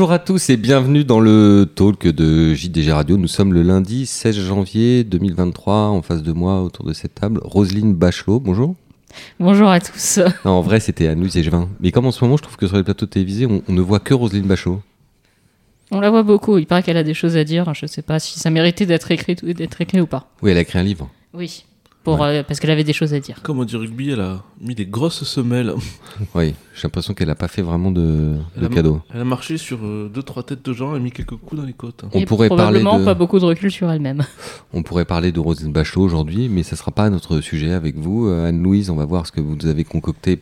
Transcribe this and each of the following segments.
Bonjour à tous et bienvenue dans le talk de JDG Radio. Nous sommes le lundi 16 janvier 2023. En face de moi, autour de cette table, Roselyne Bachelot. Bonjour. Bonjour à tous. Non, en vrai, c'était Anne-Louise Égevin. Mais comme en ce moment, je trouve que sur les plateaux télévisés, on, on ne voit que Roselyne Bachelot. On la voit beaucoup. Il paraît qu'elle a des choses à dire. Je sais pas si ça méritait d'être écrit, d'être écrit ou pas. Oui, elle a écrit un livre. Oui. Pour, euh, parce qu'elle avait des choses à dire. Comme on dit rugby, elle a mis des grosses semelles. Oui, j'ai l'impression qu'elle n'a pas fait vraiment de, Elle de a- cadeau. Elle a marché sur euh, deux trois têtes de gens et mis quelques coups dans les côtes. On Et pourrait parler probablement de- pas beaucoup de recul sur elle-même. On pourrait parler de Roselyne Bachelot aujourd'hui, mais ça ne sera pas notre sujet avec vous. Euh, Anne-Louise, on va voir ce que vous avez concocté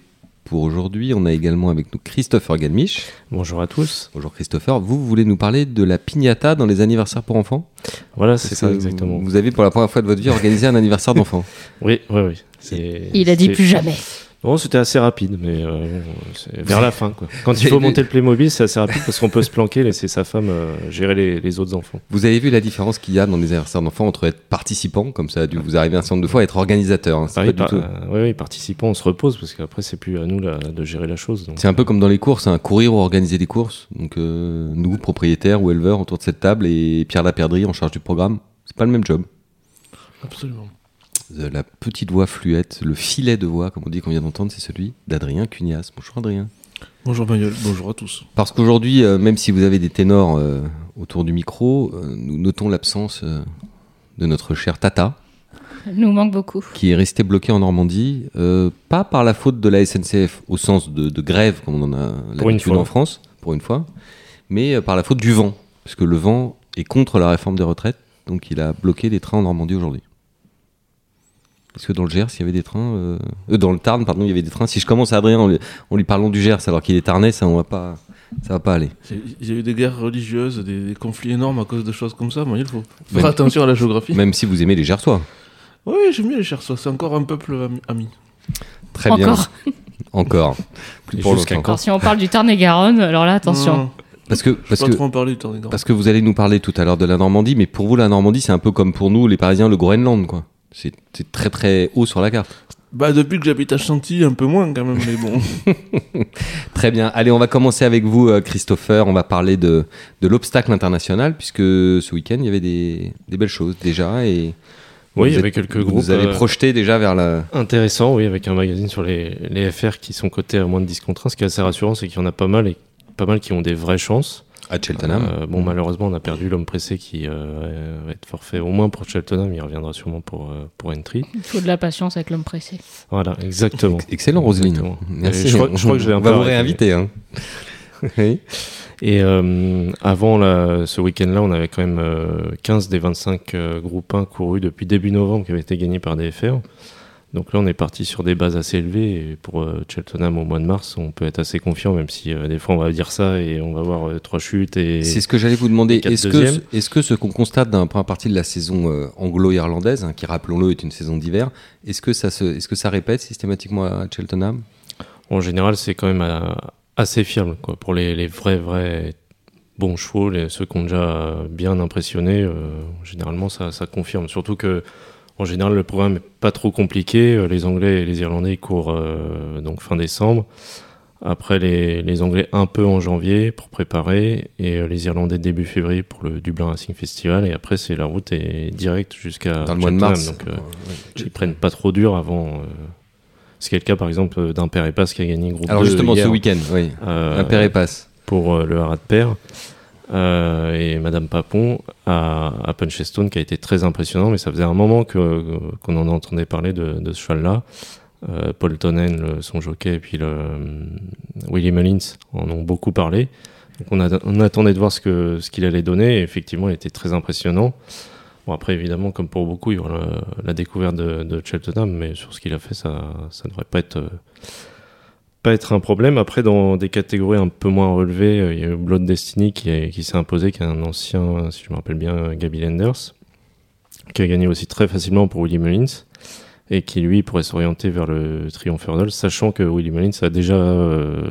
pour aujourd'hui. On a également avec nous Christopher Galmiche. Bonjour à tous. Bonjour Christopher. Vous, vous voulez nous parler de la piñata dans les anniversaires pour enfants? Voilà, c'est ça exactement. Vous avez pour la première fois de votre vie organisé un anniversaire d'enfant. Oui, oui, oui. Il a dit plus jamais. Non, c'était assez rapide, mais euh, c'est vers la fin. Quoi. Quand il faut monter le Playmobil, c'est assez rapide parce qu'on peut se planquer, laisser sa femme euh, gérer les, les autres enfants. Vous avez vu la différence qu'il y a dans les anniversaires d'enfants entre être participant, comme ça a dû vous arriver un certain nombre de fois, et être organisateur. hein. Pas du par- tout- euh, oui, oui, participant, on se repose parce qu'après, c'est plus à nous là, de gérer la chose. C'est un peu comme dans les courses, hein, courir ou organiser des courses. Donc euh, nous, propriétaires ou éleveurs autour de cette table, et Pierre Laperdrie en charge du programme, c'est pas le même job. Absolument. La petite voix fluette, le filet de voix, comme on dit qu'on vient d'entendre, c'est celui d'Adrien Cunias. Bonjour Adrien. Bonjour Manuel, bonjour à tous. Parce qu'aujourd'hui, euh, même si vous avez des ténors euh, autour du micro, euh, nous notons l'absence euh, de notre cher Tata, Elle nous manque beaucoup. qui est resté bloqué en Normandie, euh, pas par la faute de la SNCF au sens de, de grève, comme on en a l'habitude en France, pour une fois, mais euh, par la faute du vent, parce que le vent est contre la réforme des retraites, donc il a bloqué les trains en Normandie aujourd'hui. Est-ce que dans le Gers, il y avait des trains euh, euh, Dans le Tarn, pardon, il y avait des trains. Si je commence à Adrien en lui, en lui parlant du Gers alors qu'il est tarnais, ça, on va pas, ça va pas aller. Il y a eu des guerres religieuses, des, des conflits énormes à cause de choses comme ça. Moi, il faut Même- faire attention à la géographie. Même si vous aimez les Gersois. Oui, j'aime bien les Chersois, c'est encore un peuple ami. ami. Très bien. Encore. Encore. Plus pour. Alors si on parle du Tarn-et-Garonne, alors là, attention. Non, Parce que, je parce vais pas que, trop en parler. Parce que vous allez nous parler tout à l'heure de la Normandie, mais pour vous, la Normandie, c'est un peu comme pour nous, les Parisiens, le Groenland, quoi. C'est c'est très très haut sur la carte. Bah, depuis que j'habite à Chantilly, un peu moins quand même, mais bon. Très bien. Allez, on va commencer avec vous, euh, Christopher. On va parler de, de l'obstacle international, puisque ce week-end, il y avait des, des belles choses déjà. Et Oui, il y vous avait quelques Vous groupes avez euh, projeté déjà vers la. intéressants, oui, avec un magazine sur les, les FR qui sont cotés à moins de 10 contre 1. Ce qui est assez rassurant, c'est qu'il y en a pas mal et pas mal qui ont des vraies chances. À Cheltenham. Euh, bon, malheureusement, on a perdu l'homme pressé qui euh, va être forfait au moins pour Cheltenham. Il reviendra sûrement pour, euh, pour Entry. Il faut de la patience avec l'homme pressé. Voilà, exactement. Excellent, Roselyne. Merci. Je crois- je crois que je vais on va vous réinviter. Hein. oui. Et euh, avant ce week-end-là, on avait quand même euh, 15 des 25 euh, groupes 1 courus depuis début novembre qui avaient été gagnés par DFR. Donc là, on est parti sur des bases assez élevées. Et pour euh, Cheltenham au mois de mars, on peut être assez confiant, même si euh, des fois on va dire ça et on va voir euh, trois chutes. Et C'est ce que j'allais vous demander. Est-ce que, est-ce que ce qu'on constate dans la première partie de la saison anglo-irlandaise, hein, qui rappelons-le est une saison d'hiver, est-ce que ça se, est-ce que ça répète systématiquement à Cheltenham? En général, c'est quand même assez fiable quoi. pour les, les vrais, vrais bons chevaux, les, ceux qui ont déjà bien impressionné. généralement, ça, ça confirme. Surtout que En général, le programme est pas trop compliqué. Euh, Les Anglais et les Irlandais courent euh, donc fin décembre. Après, les, les Anglais un peu en janvier pour préparer et euh, les Irlandais début février pour le Dublin Racing Festival. Et après, c'est la route est directe jusqu'à Dans le mois de mars. Donc, euh, Ouais. ils prennent pas trop dur avant. Euh, ce qui est le cas, par exemple, d'un père et passe qui a gagné groupe Alors 2 justement, hier, ce week-end, oui. Un père et passe. pour le Haras de Père. Euh, et Madame Papon à, à Punchestone qui a été très impressionnant, mais ça faisait un moment qu'on en entendait parler de, ce cheval-là. Euh, Paul Tonnen, son jockey, et puis le, euh, Willie Mullins en ont beaucoup parlé. On, attendait de voir ce qu'il allait donner. Et effectivement, il était très impressionnant. Bon après, évidemment, comme pour beaucoup, il y aura la, découverte de, Cheltenham, mais sur ce qu'il a fait, ça ça devrait pas être pas être un problème. Après, dans des catégories un peu moins relevées, euh, il y a Blood Destiny qui, est- qui s'est imposé, qui est un ancien, si je me rappelle bien, Gaby Lenders, qui a gagné aussi très facilement pour Willie Mullins, et qui lui pourrait s'orienter vers le Triumph Hurdle, sachant que Willie Mullins a déjà euh,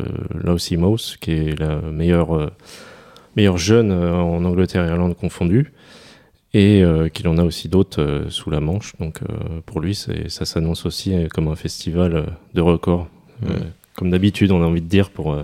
Mouse, qui est la meilleure, euh, meilleure jeune euh, en Angleterre et Irlande confondue, et euh, qu'il en a aussi d'autres euh, sous la Manche. Donc euh, pour lui, ça s'annonce aussi euh, comme un festival euh, de record. Euh, Ouais. Comme d'habitude, on a envie de dire pour, euh,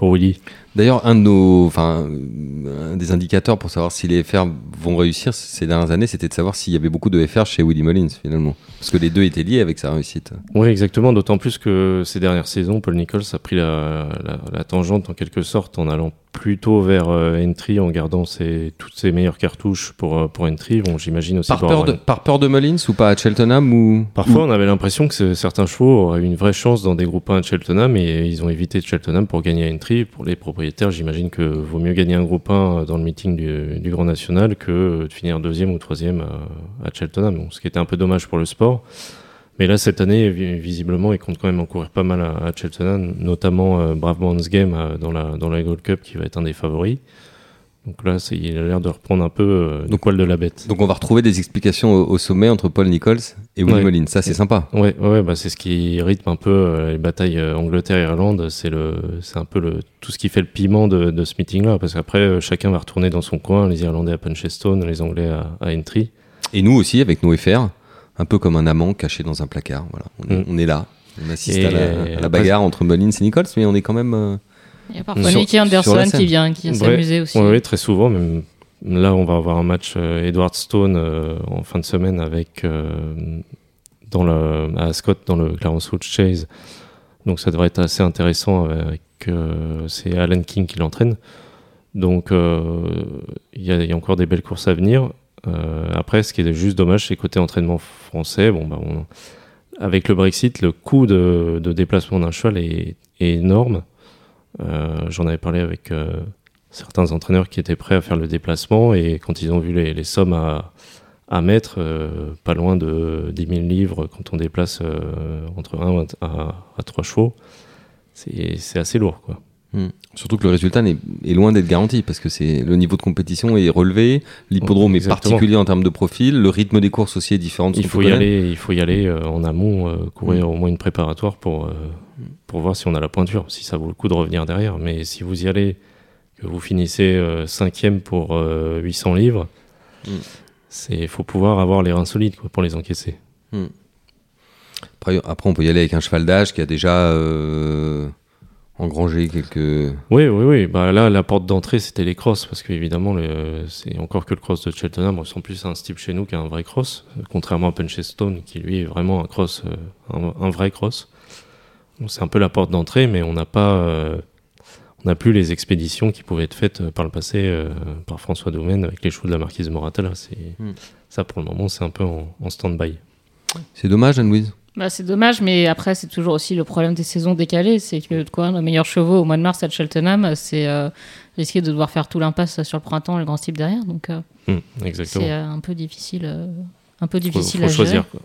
Willy. D'ailleurs, un de des indicateurs pour savoir si les FR vont réussir ces dernières années, c'était de savoir s'il y avait beaucoup de FR chez Willie Mullins finalement, parce que les deux étaient liés avec sa réussite. Oui, exactement. D'autant plus que ces dernières saisons, Paul Nichols a pris la, la, la tangente en quelque sorte en allant plutôt vers euh, Entry, en gardant ses, toutes ses meilleures cartouches pour, euh, pour Entry. Bon, j'imagine aussi Par peur, de, par peur de Mullins ou pas à Cheltenham ou Parfois, on avait l'impression que ce- certains chevaux auraient eu une vraie chance dans des groupes 1 à Cheltenham et ils ont évité Cheltenham pour gagner à Entry. Pour les propriétaires, j'imagine que vaut mieux gagner un groupe 1 dans le meeting du, du Grand National que de finir deuxième ou troisième à, à Cheltenham. Donc, ce qui était un peu dommage pour le sport. Mais là, cette année, vi- visiblement, il compte quand même en courir pas mal à, à Cheltenham, notamment euh, Brave Man's Game euh, dans, la, dans la Gold Cup qui va être un des favoris. Donc là, il a l'air de reprendre un peu euh, Donc- poil de la bête. Donc on va retrouver des explications au, au sommet entre Paul Nichols et Willie Ouais. Mullins. Ça c'est sympa. Ouais, ouais, bah c'est ce qui rythme un peu euh, les batailles euh, Angleterre-Irlande. C'est le, c'est un peu le, tout ce qui fait le piment de, de ce meeting-là, parce qu'après euh, chacun va retourner dans son coin, les Irlandais à Punchestone, les Anglais à, à Entry. Et nous aussi avec nos FR, un peu comme un amant caché dans un placard. Voilà, on, est, Mm. on est là. On assiste à la, à la bagarre entre Mullins et Nichols, mais on est quand même. Il y a parfois Sur- Nicky sur Anderson qui vient, qui vient s'amuser aussi. Ouais, très souvent. Même là, on va avoir un match euh, Edward Stone euh, en fin de semaine avec euh, dans le, à Ascot dans le Clarence Lodge Chase. Donc ça devrait être assez intéressant avec euh, c'est Alan King qui l'entraîne. Donc il y, a- il y a encore des belles courses à venir. Après, ce qui est juste dommage, c'est côté entraînement français. Bon, bah, on- avec le Brexit, le coût de, de déplacement d'un cheval est, est énorme. Euh, J'en avais parlé avec euh, certains entraîneurs qui étaient prêts à faire le déplacement et quand ils ont vu les, les sommes à, à mettre, euh, pas loin de 10 000 livres quand on déplace euh, entre 1 à, à 3 chevaux, c'est c'est assez lourd. Quoi. Hmm. Surtout que le résultat n'est- est loin d'être garanti parce que c'est le niveau de compétition est relevé, l'hippodrome est particulier en termes de profil, le rythme des courses aussi est différent de ce Il faut y connaître. aller, il faut y aller euh, en amont, euh, courir Mm. au moins une préparatoire pour, euh, pour voir si on a la pointure, si ça vaut le coup de revenir derrière. Mais si vous y allez, que vous finissez euh, cinquième pour euh, 800 livres, Mm. c'est faut pouvoir avoir les reins solides quoi, pour les encaisser. Après, après, on peut y aller avec un cheval d'âge qui a déjà engrangé quelques. Oui, oui, oui. Bah là, la porte d'entrée, c'était les crosses, parce qu'évidemment, le- c'est encore que le cross de Cheltenham ressemble plus à un style chez nous qu'à un vrai cross, contrairement à Punchestone, qui lui est vraiment un cross, euh, un, un vrai cross. C'est un peu la porte d'entrée, mais on n'a pas, euh, on n'a plus les expéditions qui pouvaient être faites euh, par le passé euh, par François Domaine avec les chevaux de la marquise Moratala. Hmm. ça pour le moment, c'est un peu en, en stand-by. C'est dommage, Anne-Louise. Bah, c'est dommage, mais après, c'est toujours aussi le problème des saisons décalées. C'est que de courir nos meilleurs chevaux au mois de mars à Cheltenham, c'est euh, risquer de devoir faire tout l'impasse sur le printemps et le grand type derrière. Donc, euh, exactement. c'est euh, un peu difficile, euh, un peu Faut, difficile faut à gérer. choisir. Quoi.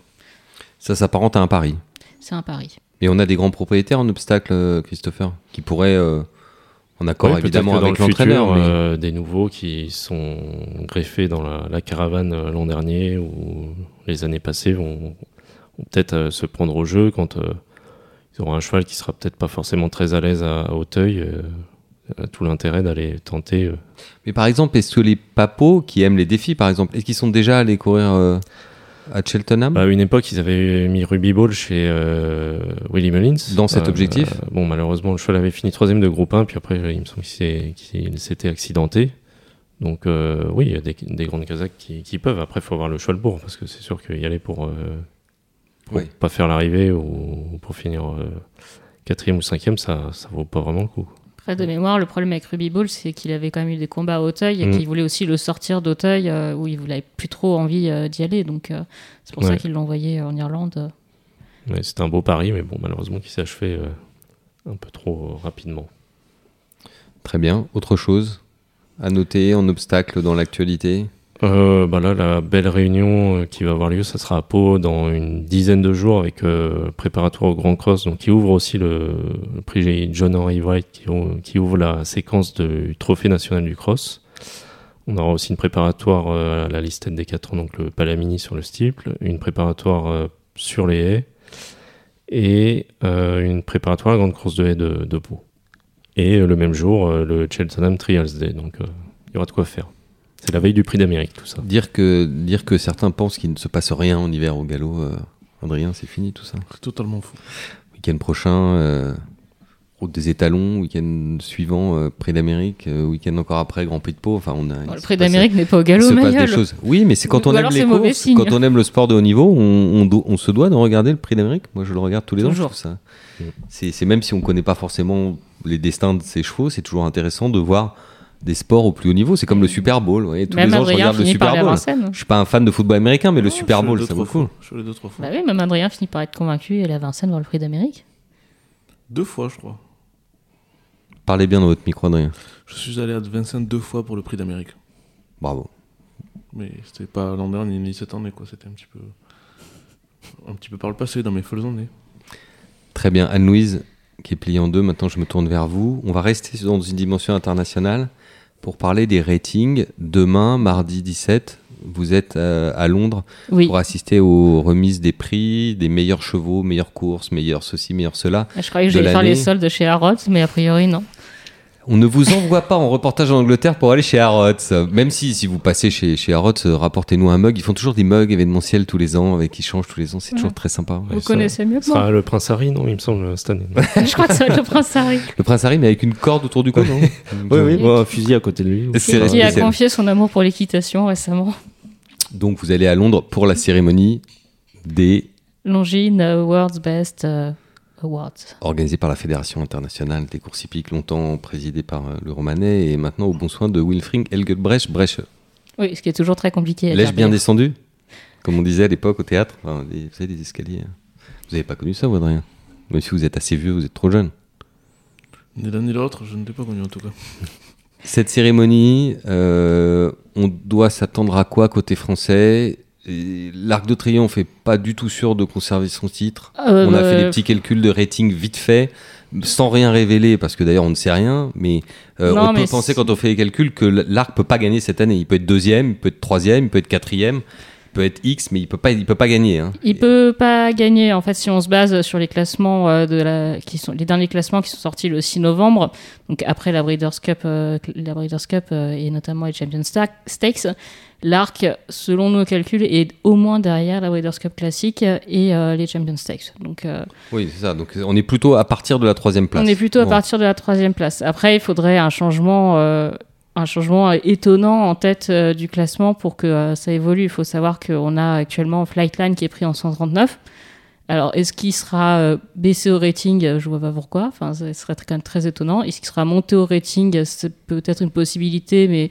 Ça s'apparente à un pari. C'est un pari. Et on a des grands propriétaires en obstacle, Christopher, qui pourraient, euh, en accord Ouais, évidemment avec le l'entraîneur, mais- euh, des nouveaux qui sont greffés dans la, la caravane l'an dernier ou les années passées vont, vont peut-être euh, se prendre au jeu quand euh, ils auront un cheval qui sera peut-être pas forcément très à l'aise à, à Hauteuil. euh, euh, tout l'intérêt d'aller tenter. Mais par exemple, est-ce que les papos qui aiment les défis, par exemple, est-ce qu'ils sont déjà allés courir euh, à Cheltenham? Bah, à une époque, ils avaient mis Ruby Ball chez euh, Willie Mullins. Dans cet objectif? Bon, malheureusement, le cheval avait fini troisième de groupe 1, puis après, il me semble qu'il s'était accidenté. Donc, oui, il y a des, des grandes Kazakhs qui, qui peuvent. Après, il faut avoir le cheval pour, parce que c'est sûr qu'il y aller pour, pour Oui. pas faire l'arrivée ou pour finir euh, quatrième ou cinquième, ça, ça vaut pas vraiment le coup. Après, de mémoire, le problème avec Ruby Ball, c'est qu'il avait quand même eu des combats à Auteuil et Mm. qu'il voulait aussi le sortir d'Auteuil euh, où il n'avait plus trop envie euh, d'y aller. Donc, euh, c'est pour ça qu'il l'a envoyé en Irlande. Ouais, C'était un beau pari, mais bon, malheureusement, qui s'est achevé euh, un peu trop rapidement. Très bien. Autre chose à noter en obstacle dans l'actualité? Euh, bah là, la belle réunion euh, qui va avoir lieu, ça sera à Pau dans une dizaine de jours avec euh, préparatoire au Grand Cross, donc qui ouvre aussi le, prix John Henry White, qui, qui ouvre la séquence du Trophée national du Cross. On aura aussi une préparatoire euh, à la liste des 4 ans, donc le Palamini sur le steeple, une préparatoire sur les haies et une préparatoire à la grande course de haies de, de Pau. Et le même jour, le Cheltenham Trials Day, donc il y aura de quoi faire. C'est la veille du prix d'Amérique, tout ça. dire que, dire que certains pensent qu'il ne se passe rien en hiver au galop, euh, Adrien, c'est fini tout ça. C'est totalement fou. Week-end prochain, euh, route des étalons, week-end suivant, euh, Prix d'Amérique, euh, week-end encore après, Grand Prix de Pau. Enfin, on a. Bon, il le prix d'Amérique n'est pas au il galop, se passe des choses. Oui, mais c'est quand Ou on aime les courses, quand on aime le sport de haut niveau, on, on do- on se doit de regarder le Prix d'Amérique. Moi, je le regarde tous les ans. Toujours. trouve ça. C'est même si on connaît pas forcément les destins de ces chevaux, c'est toujours intéressant de voir des sports au plus haut niveau. C'est comme le Super Bowl. vous voyez, tous Même les ans, je Adrien regarde le Super Bowl. Je suis pas un fan de football américain, mais le Super je Bowl, ça. Je trois fois. Bah oui, même Adrien finit par être convaincu et à Vincennes voir le prix d'Amérique. Deux fois, je crois. Parlez bien dans votre micro, Adrien. Je suis allé à Vincennes deux fois pour le prix d'Amérique. Bravo. Mais c'était pas l'an dernier ni cette année, quoi. C'était un petit peu. Un petit peu par le passé, dans mes folles années. Très bien. Anne-Louise, qui est pliée en deux, maintenant je me tourne vers vous. On va rester dans une dimension internationale pour parler des ratings. Demain, mardi 17, vous êtes euh, à Londres Oui. pour assister aux remises des prix, des meilleurs chevaux, meilleures courses, meilleurs ceci, meilleurs cela. Je croyais que j'allais faire les soldes chez Harrods, mais a priori non. On ne vous envoie pas en reportage en Angleterre pour aller chez Harrods. Même si, si vous passez chez, chez Harrods, euh, rapportez-nous un mug. Ils font toujours des mugs événementiels tous les ans, avec qui changent tous les ans. C'est toujours très sympa. Vous ça- connaissez mieux que moi. sera le Prince Harry, non, il me semble, cette année. Je crois que ça va être le prince Harry. Le prince Harry, mais avec une corde autour du cou, non oui, oui, bon, un fusil à côté de lui. C'est Qui a confié son amour pour l'équitation récemment. Donc vous allez à Londres pour la cérémonie des Longines euh, World's Best euh, Awards. organisée par la Fédération internationale des courses hippiques, longtemps présidée par euh, le Romanet et maintenant au bon soin de Wilfring Elgebrecht Breche. Oui, ce qui est toujours très compliqué. L'ai-je bien descendu Comme on disait à l'époque au théâtre, enfin, des- vous savez, des escaliers. hein. Vous n'avez pas connu ça, vous, Adrien Même si vous êtes assez vieux, vous êtes trop jeune. Ni l'un ni l'autre, je ne l'ai pas connu en tout cas. Cette cérémonie, euh, on doit s'attendre à quoi côté français? L'Arc de Triomphe est pas du tout sûr de conserver son titre. Euh, on a fait bah, des petits calculs de rating vite fait, sans rien révéler, parce que d'ailleurs on ne sait rien, mais, euh, Non, on peut penser quand on fait les calculs que l'Arc peut pas gagner cette année. Il peut être deuxième, il peut être troisième, il peut être quatrième, il peut être X, mais il peut pas, il peut pas gagner. hein. Il peut pas gagner en fait si on se base sur les classements euh, de la qui sont les derniers classements qui sont sortis le 6 novembre donc après la Breeders' Cup la Breeders' Cup et notamment les Champions Sta- Stakes l'arc selon nos calculs est au moins derrière la Breeders' Cup classique et euh, les Champions Stakes donc euh, Oui, c'est ça. Donc on est plutôt à partir de la troisième place. on est plutôt à partir de la troisième place après il faudrait un changement euh, un changement étonnant en tête du classement pour que ça évolue. Il faut savoir qu'on a actuellement Flightline qui est pris en 139. Alors, est-ce qu'il sera baissé au rating? Je vois pas pourquoi. Enfin, ce serait quand même très étonnant. Est-ce qu'il sera monté au rating? C'est peut-être une possibilité, mais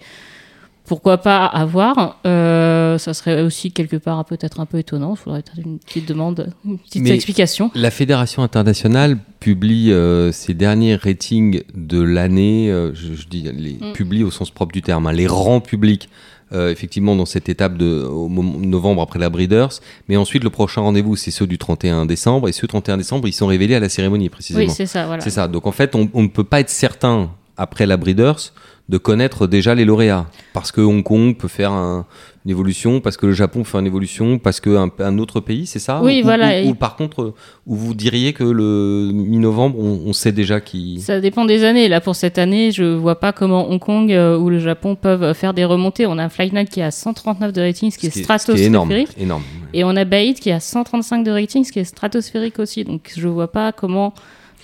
pourquoi pas à voir Euh, Ça serait aussi quelque part peut-être un peu étonnant. Il faudrait une petite demande, une petite Mais- explication. La Fédération internationale publie euh, ses derniers ratings de l'année, euh, je, je dis les Mm. publie au sens propre du terme, hein, les rend publics euh, effectivement dans cette étape de au novembre après la Breeders, mais ensuite le prochain rendez-vous c'est ceux du 31 décembre et ceux du 31 décembre ils sont révélés à la cérémonie précisément. Oui, c'est ça. Voilà. c'est ça. Donc en fait on, on ne peut pas être certain après la Breeders de connaître déjà les lauréats parce que Hong Kong peut faire un- une évolution, parce que le Japon fait une évolution, parce qu'un un autre pays, c'est ça Oui, Ou- voilà, ou- par contre, où vous diriez que le mi-novembre, on, on sait déjà qui. Ça dépend des années. Là, pour cette année, je vois pas comment Hong Kong euh, ou le Japon peuvent faire des remontées. On a un Flightline qui est à 139 de rating, ce qui est ce qui est stratosphérique. énorme. énorme. Et on a Baïd qui est à 135 de rating, ce qui est stratosphérique aussi. Donc, je vois pas comment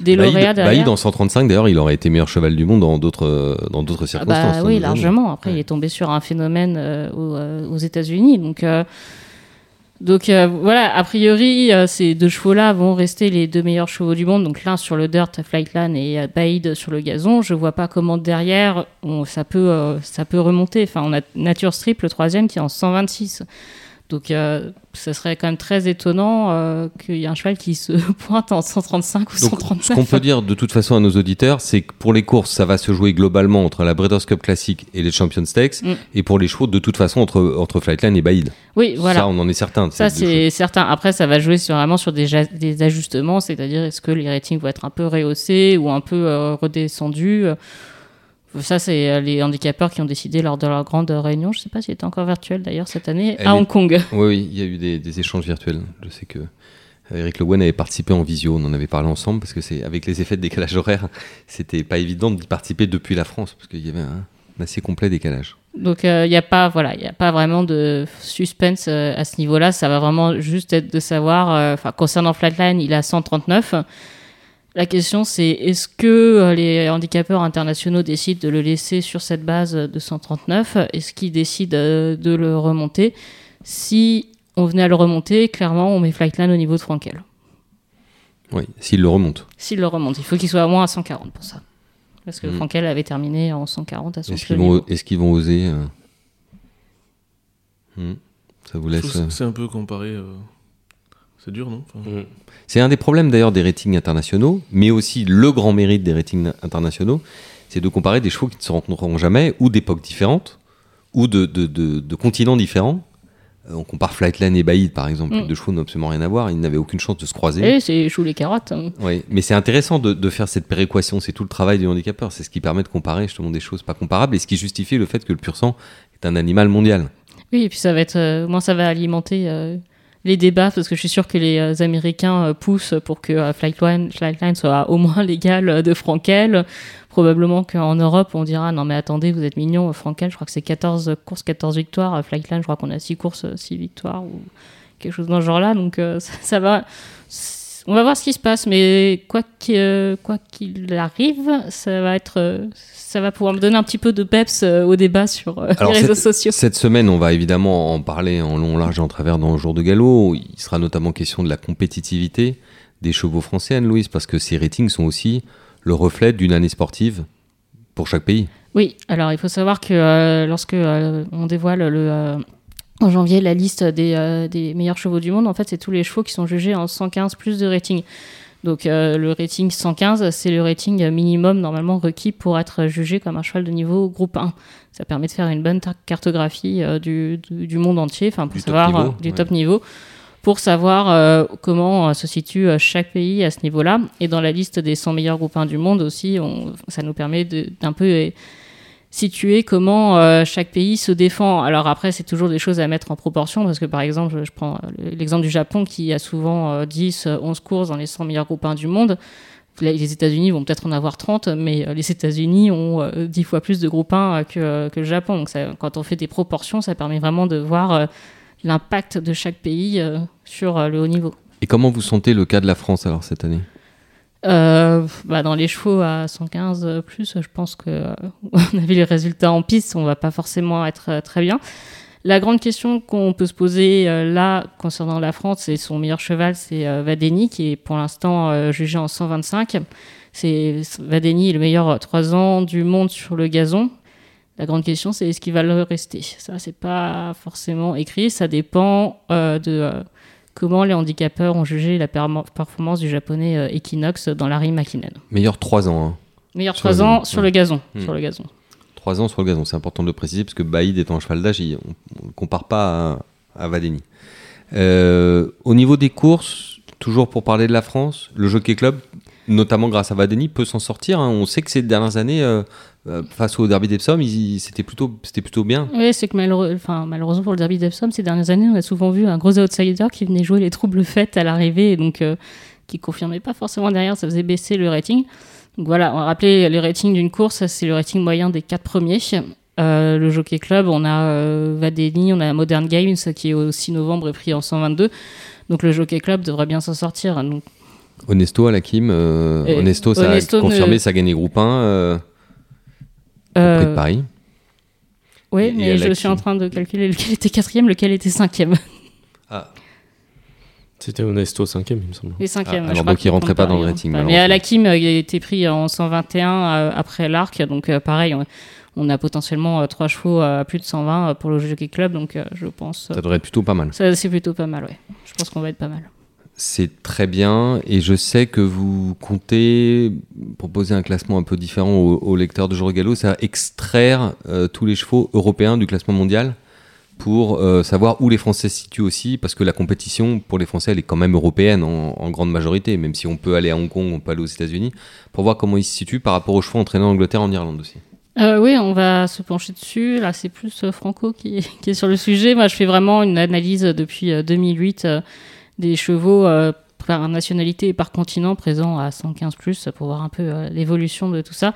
des Baïd, lauréats derrière. Baïd, en 135, d'ailleurs, il aurait été meilleur cheval du monde dans d'autres euh, dans d'autres Ah circonstances. bah hein, oui, largement. Après, Ouais. il est tombé sur un phénomène euh, aux, euh, aux États-Unis. Donc, euh, donc euh, voilà, a priori, euh, ces deux chevaux-là vont rester les deux meilleurs chevaux du monde. Donc l'un sur le dirt, Flightland, et euh, Baïd sur le gazon. Je vois pas comment derrière, on- ça, peut, ça peut remonter. Enfin, on a Nature Strip, le troisième, qui est en 126. Donc, euh, ce serait quand même très étonnant euh, qu'il y ait un cheval qui se pointe en 135 ou Donc, 139. ce qu'on peut dire de toute façon à nos auditeurs, c'est que pour les courses, ça va se jouer globalement entre la Breeders' Cup classique et les Champions Stakes, Mm. et pour les chevaux, de toute façon, entre, entre Flightline et Baïd. Oui, voilà. Ça, on en est certain. Ça, c'est certain. Après, ça va jouer sur, vraiment sur des ajustements, c'est-à-dire est-ce que les ratings vont être un peu rehaussés ou un peu euh, redescendus? Euh, Ça, c'est euh, les handicapeurs qui ont décidé lors de leur grande réunion. Je ne sais pas si elle était encore virtuelle d'ailleurs cette année, Elle à est- Hong Kong. Oui, oui, il y a eu des, des échanges virtuels. Je sais que euh, Eric Le Guen avait participé en visio, on en avait parlé ensemble, parce que c'est avec les effets de décalage horaire, c'était pas évident d'y participer depuis la France, parce qu'il y avait un, un assez complet décalage. Donc, il n'y a, pas- voilà, il a pas vraiment de suspense euh, à ce niveau-là. Ça va vraiment juste être de savoir. euh, concernant Flatline, il a 139. La question, c'est est-ce que euh, les handicapeurs internationaux décident de le laisser sur cette base de 139 Est-ce qu'ils décident euh, de le remonter? Si on venait à le remonter, clairement, on met Flightline au niveau de Frankel. Oui, s'il le remonte. S'il le remonte, il faut qu'il soit au moins à 140 pour ça. Parce que Mm. Frankel avait terminé en 140 à son Est-ce qu'ils vont, niveau. est-ce qu'ils vont oser euh, hmm, Ça vous laisse. C'est un peu comparé. euh, C'est dur, non? Enfin, Mm. C'est un des problèmes d'ailleurs des ratings internationaux, mais aussi le grand mérite des ratings internationaux, c'est de comparer des chevaux qui ne se rencontreront jamais, ou d'époques différentes, ou de, de, de- de continents différents. Euh, On compare Flightline et Baïd par exemple, Mm. deux chevaux n'ont absolument rien à voir, ils n'avaient aucune chance de se croiser. Et c'est chou les carottes. hein. Oui, mais c'est intéressant de, de faire cette péréquation, c'est tout le travail du handicapeur, c'est ce qui permet de comparer justement des choses pas comparables et ce qui justifie le fait que le pur sang est un animal mondial. Oui, et puis ça va être, euh, moi ça va alimenter euh, les débats parce que je suis sûr que les euh, Américains euh, poussent pour que euh, Flightline, soit au moins l'égal de Frankel. Probablement qu'en Europe on dira non mais attendez vous êtes mignon Frankel, je crois que c'est 14 courses, 14 victoires. Flightline, je crois qu'on a 6 courses, 6 victoires ou quelque chose dans ce genre-là. Donc ça va. On va voir ce qui se passe, mais quoi qu'il euh, arrive, ça va être, euh, ça va pouvoir me donner un petit peu de peps euh, au débat sur euh, les réseaux cette- sociaux. Cette semaine, on va évidemment en parler en long, large et en travers dans le jour de galop. Il sera notamment question de la compétitivité des chevaux français, Anne-Louise, parce que ces ratings sont aussi le reflet d'une année sportive pour chaque pays. Oui, alors il faut savoir que euh, lorsque on dévoile le, en janvier la liste des, euh, des meilleurs chevaux du monde, en fait, c'est tous les chevaux qui sont jugés en 115 plus de rating. Donc euh, le rating 115, c'est le rating minimum normalement requis pour être jugé comme un cheval de niveau groupe 1. Ça permet de faire une bonne cartographie euh, du, du, du monde entier, enfin pour Du top savoir niveau, du ouais. top niveau, pour savoir comment se situe chaque pays à ce niveau-là. Et dans la liste des 100 meilleurs groupes 1 du monde aussi, on- ça nous permet d'un peu situer comment euh, chaque pays se défend. Alors après, c'est toujours des choses à mettre en proportion, parce que par exemple, je prends euh, l'exemple du Japon qui a souvent euh, 10, euh, 11 courses dans les 100 meilleurs groupes 1 du monde. Les États-Unis vont peut-être en avoir 30, mais euh, les États-Unis ont euh, 10 fois plus de groupes 1 euh, que, le Japon. Donc quand on fait des proportions, ça permet vraiment de voir euh, l'impact de chaque pays euh, sur euh, le haut niveau. Et comment vous sentez le cas de la France alors cette année? Euh, bah, dans les chevaux à 115 euh, plus, je pense que euh, on a vu les résultats en piste, on va pas forcément être euh, très bien. La grande question qu'on peut se poser euh, là concernant la France, c'est son meilleur cheval, c'est Vadeni, qui est pour l'instant jugé en 125. C'est Vadeni est le meilleur 3 ans du monde sur le gazon. La grande question, c'est est-ce qu'il va le rester? Ça, c'est pas forcément écrit. Ça dépend de comment les handicapeurs ont jugé la performance du japonais euh, Equinox dans Larry Makinen. Meilleur 3 ans. Hein. Meilleur Sur 3 le ans sur le gazon. Hmm. Sur le gazon. 3 ans sur le gazon, c'est important de le préciser, parce que Baïd étant un cheval d'âge, on ne compare pas à, à Vadeni. Euh, au niveau des courses, toujours pour parler de la France, le Jockey Club, notamment grâce à Vadeni, peut s'en sortir. hein. On sait que ces dernières années, euh, euh, face au Derby d'Epsom, c'était plutôt, plutôt bien. Oui, c'est que malheureux- malheureusement pour le derby d'Epsom, ces dernières années, on a souvent vu un gros outsider qui venait jouer les troubles faits à l'arrivée donc euh, qui confirmait pas forcément derrière, ça faisait baisser le rating. Donc voilà, on va rappeler le rating d'une course, c'est le rating moyen des quatre premiers. Euh, le Jockey Club, on a euh, Vadeni, on a Modern Games qui est au 6 novembre est pris en 122. Donc le Jockey Club devrait bien s'en sortir. Donc, Honesto à la Kim, euh, Et Honesto, ça Honesto a confirmé, ne- ça a gagné groupe 1 euh, au euh, prix de Paris. Oui, Et- et mais je suis en train de calculer lequel était quatrième, lequel était cinquième. Ah, C'était Honesto 5 il me semble. Les cinquièmes. Ah, alors donc il rentrait pas dans le rating, Ouais, Mais à la Kim, euh, il a été pris en 121 euh, après l'arc, donc pareil, on, on a potentiellement euh, trois chevaux à plus de 120 euh, pour le Jockey Club, donc euh, je pense ça devrait être plutôt pas mal. ça c'est plutôt pas mal, ouais. Je pense qu'on va être pas mal. C'est très bien et je sais que vous comptez proposer un classement un peu différent aux, aux lecteurs de Jour Gallo, c'est extraire euh, tous les chevaux européens du classement mondial pour euh, savoir où les Français se situent aussi, parce que la compétition pour les Français elle est quand même européenne en, grande majorité, même si on peut aller à Hong Kong, on peut aller aux États-Unis, pour voir comment ils se situent par rapport aux chevaux entraînés en Angleterre, en Irlande aussi. Euh, oui, on va se pencher dessus. Là, c'est plus Franco qui, est sur le sujet. Moi, je fais vraiment une analyse depuis euh, 2008 euh, des chevaux euh, par nationalité et par continent présents à 115 plus pour voir un peu euh, l'évolution de tout ça.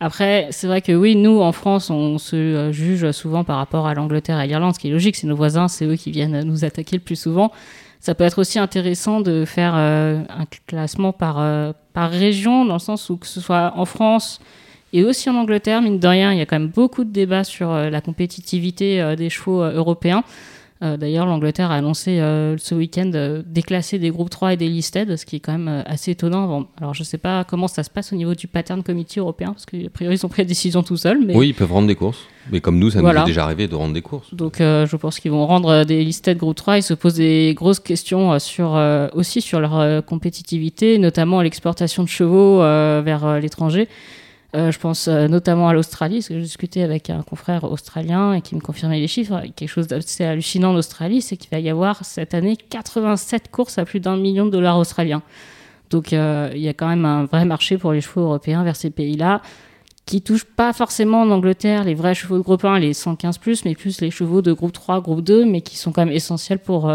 Après, c'est vrai que oui, nous, en France, on se euh, juge souvent par rapport à l'Angleterre et à l'Irlande, ce qui est logique, c'est nos voisins, c'est eux qui viennent nous attaquer le plus souvent. Ça peut être aussi intéressant de faire un classement par, par région, dans le sens où que ce soit en France et aussi en Angleterre, mine de rien, il y a quand même beaucoup de débats sur la compétitivité des chevaux européens. Euh, D'ailleurs, l'Angleterre a annoncé euh, ce week-end euh, déclasser des groupes 3 et des listed, ce qui est quand même assez étonnant. Alors, je ne sais pas comment ça se passe au niveau du pattern committee européen, parce qu'a priori, ils ont pris la décision tout seuls. Mais... Oui, ils peuvent rendre des courses. Mais comme nous, ça Voilà. nous est déjà arrivé de rendre des courses. Donc, euh, je pense qu'ils vont rendre des listed groupe 3. Ils se posent des grosses questions sur, euh, aussi sur leur euh, compétitivité, notamment l'exportation de chevaux vers l'étranger. Euh, je pense euh, notamment à l'Australie, parce que j'ai discuté avec un confrère australien et qui me confirmait les chiffres. Quelque chose d'assez hallucinant en Australie, c'est qu'il va y avoir cette année 87 courses à plus d'un million de dollars australiens. Donc euh, il y a quand même un vrai marché pour les chevaux européens vers ces pays-là, qui touchent pas forcément en Angleterre les vrais chevaux de groupe 1, les 115 plus, mais plus les chevaux de groupe 3, groupe 2, mais qui sont quand même essentiels pour,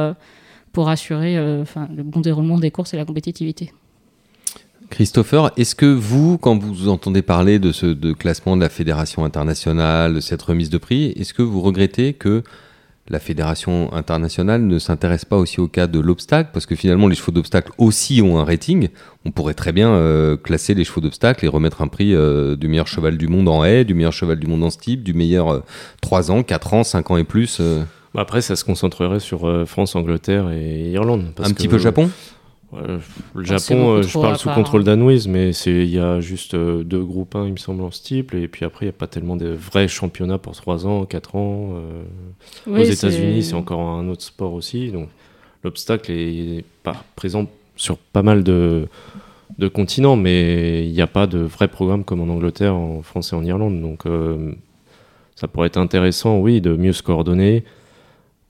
pour assurer le bon déroulement des courses et la compétitivité. Christopher, est-ce que vous, quand vous entendez parler de ce de classement de la fédération internationale, de cette remise de prix, est-ce que vous regrettez que la fédération internationale ne s'intéresse pas aussi au cas de l'obstacle? Parce que finalement, les chevaux d'obstacle aussi ont un rating. On pourrait très bien euh, classer les chevaux d'obstacle et remettre un prix euh, du meilleur cheval du monde en haie, du meilleur cheval du monde en steep, du meilleur euh, 3 ans, 4 ans, 5 ans et plus. euh, Bah, Après, ça se concentrerait sur France, Angleterre et Irlande. parce un petit peu Japon? Le Japon, euh, je parle sous contrôle danoise, mais c'est il y a juste euh, deux groupes 1, il me semble, en steeple, et puis après, il n'y a pas tellement de vrais championnats pour 3 ans, 4 ans. euh, Oui, Aux États-Unis, c'est encore un autre sport aussi. Donc, l'obstacle est pas présent sur pas mal de, de continents, mais il n'y a pas de vrai programme comme en Angleterre, en France et en Irlande. Donc, euh, ça pourrait être intéressant, oui, de mieux se coordonner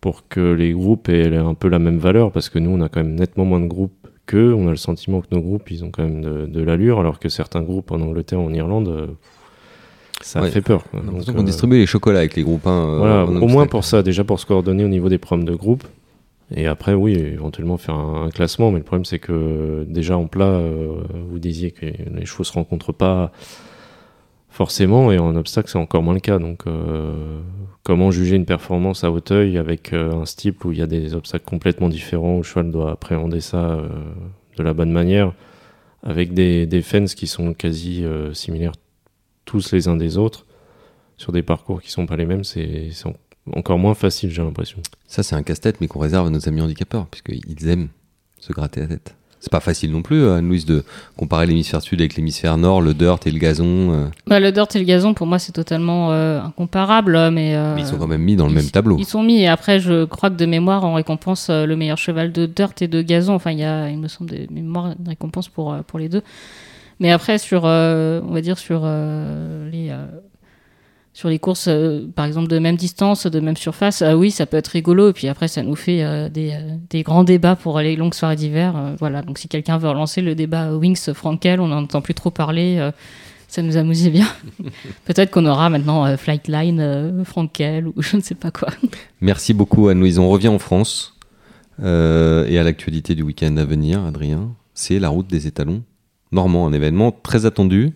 pour que les groupes aient un peu la même valeur, parce que nous, on a quand même nettement moins de groupes On a le sentiment que nos groupes, ils ont quand même de, de l'allure, alors que certains groupes en Angleterre ou en Irlande, euh, ça Ouais. fait peur. On Donc, qu'on euh, distribue les chocolats avec les groupes 1. euh, voilà, au moins pour ça, déjà pour se coordonner au niveau des programmes de groupe. Et après, oui, éventuellement faire un, un classement. Mais le problème, c'est que déjà en plat, euh, vous disiez que les chevaux se rencontrent pas forcément. Et en obstacle, c'est encore moins le cas. Donc, euh, comment juger une performance à Hauteuil avec euh, un steeple où il y a des obstacles complètement différents, où le cheval doit appréhender ça euh, de la bonne manière, avec des, des qui sont quasi similaires tous les uns des autres sur des parcours qui sont pas les mêmes, c'est c'est en- encore moins facile, j'ai l'impression. Ça, c'est un casse-tête, mais qu'on réserve à nos amis handicapeurs, puisqu'ils aiment se gratter la tête. C'est pas facile non plus, Anne-Louise, de comparer l'hémisphère sud avec l'hémisphère nord, le dirt et le gazon. euh, Bah, le dirt et le gazon, pour moi, c'est totalement euh, incomparable, mais, euh, mais ils sont quand même mis dans le même tableau. Ils sont mis, et après, je crois que de mémoire, on récompense euh, le meilleur cheval de dirt et de gazon. Enfin, il y a, il me semble, des mémoires de récompense pour, euh, pour les deux. Mais après, sur, euh, on va dire, sur euh, les. Sur les courses, euh, par exemple, de même distance, de même surface, euh, oui, ça peut être rigolo. Et puis après, ça nous fait euh, des, euh, des grands débats pour les longues soirées d'hiver. voilà. Donc, si quelqu'un veut relancer le débat Wings-Frankel, on n'en entend plus trop parler. ça nous amusait bien. Peut-être qu'on aura maintenant Flightline, Frankel ou je ne sais pas quoi. Merci beaucoup, Anne-Louise. On revient en France et à l'actualité du week-end à venir, Adrien. C'est la route des étalons normand, un événement très attendu.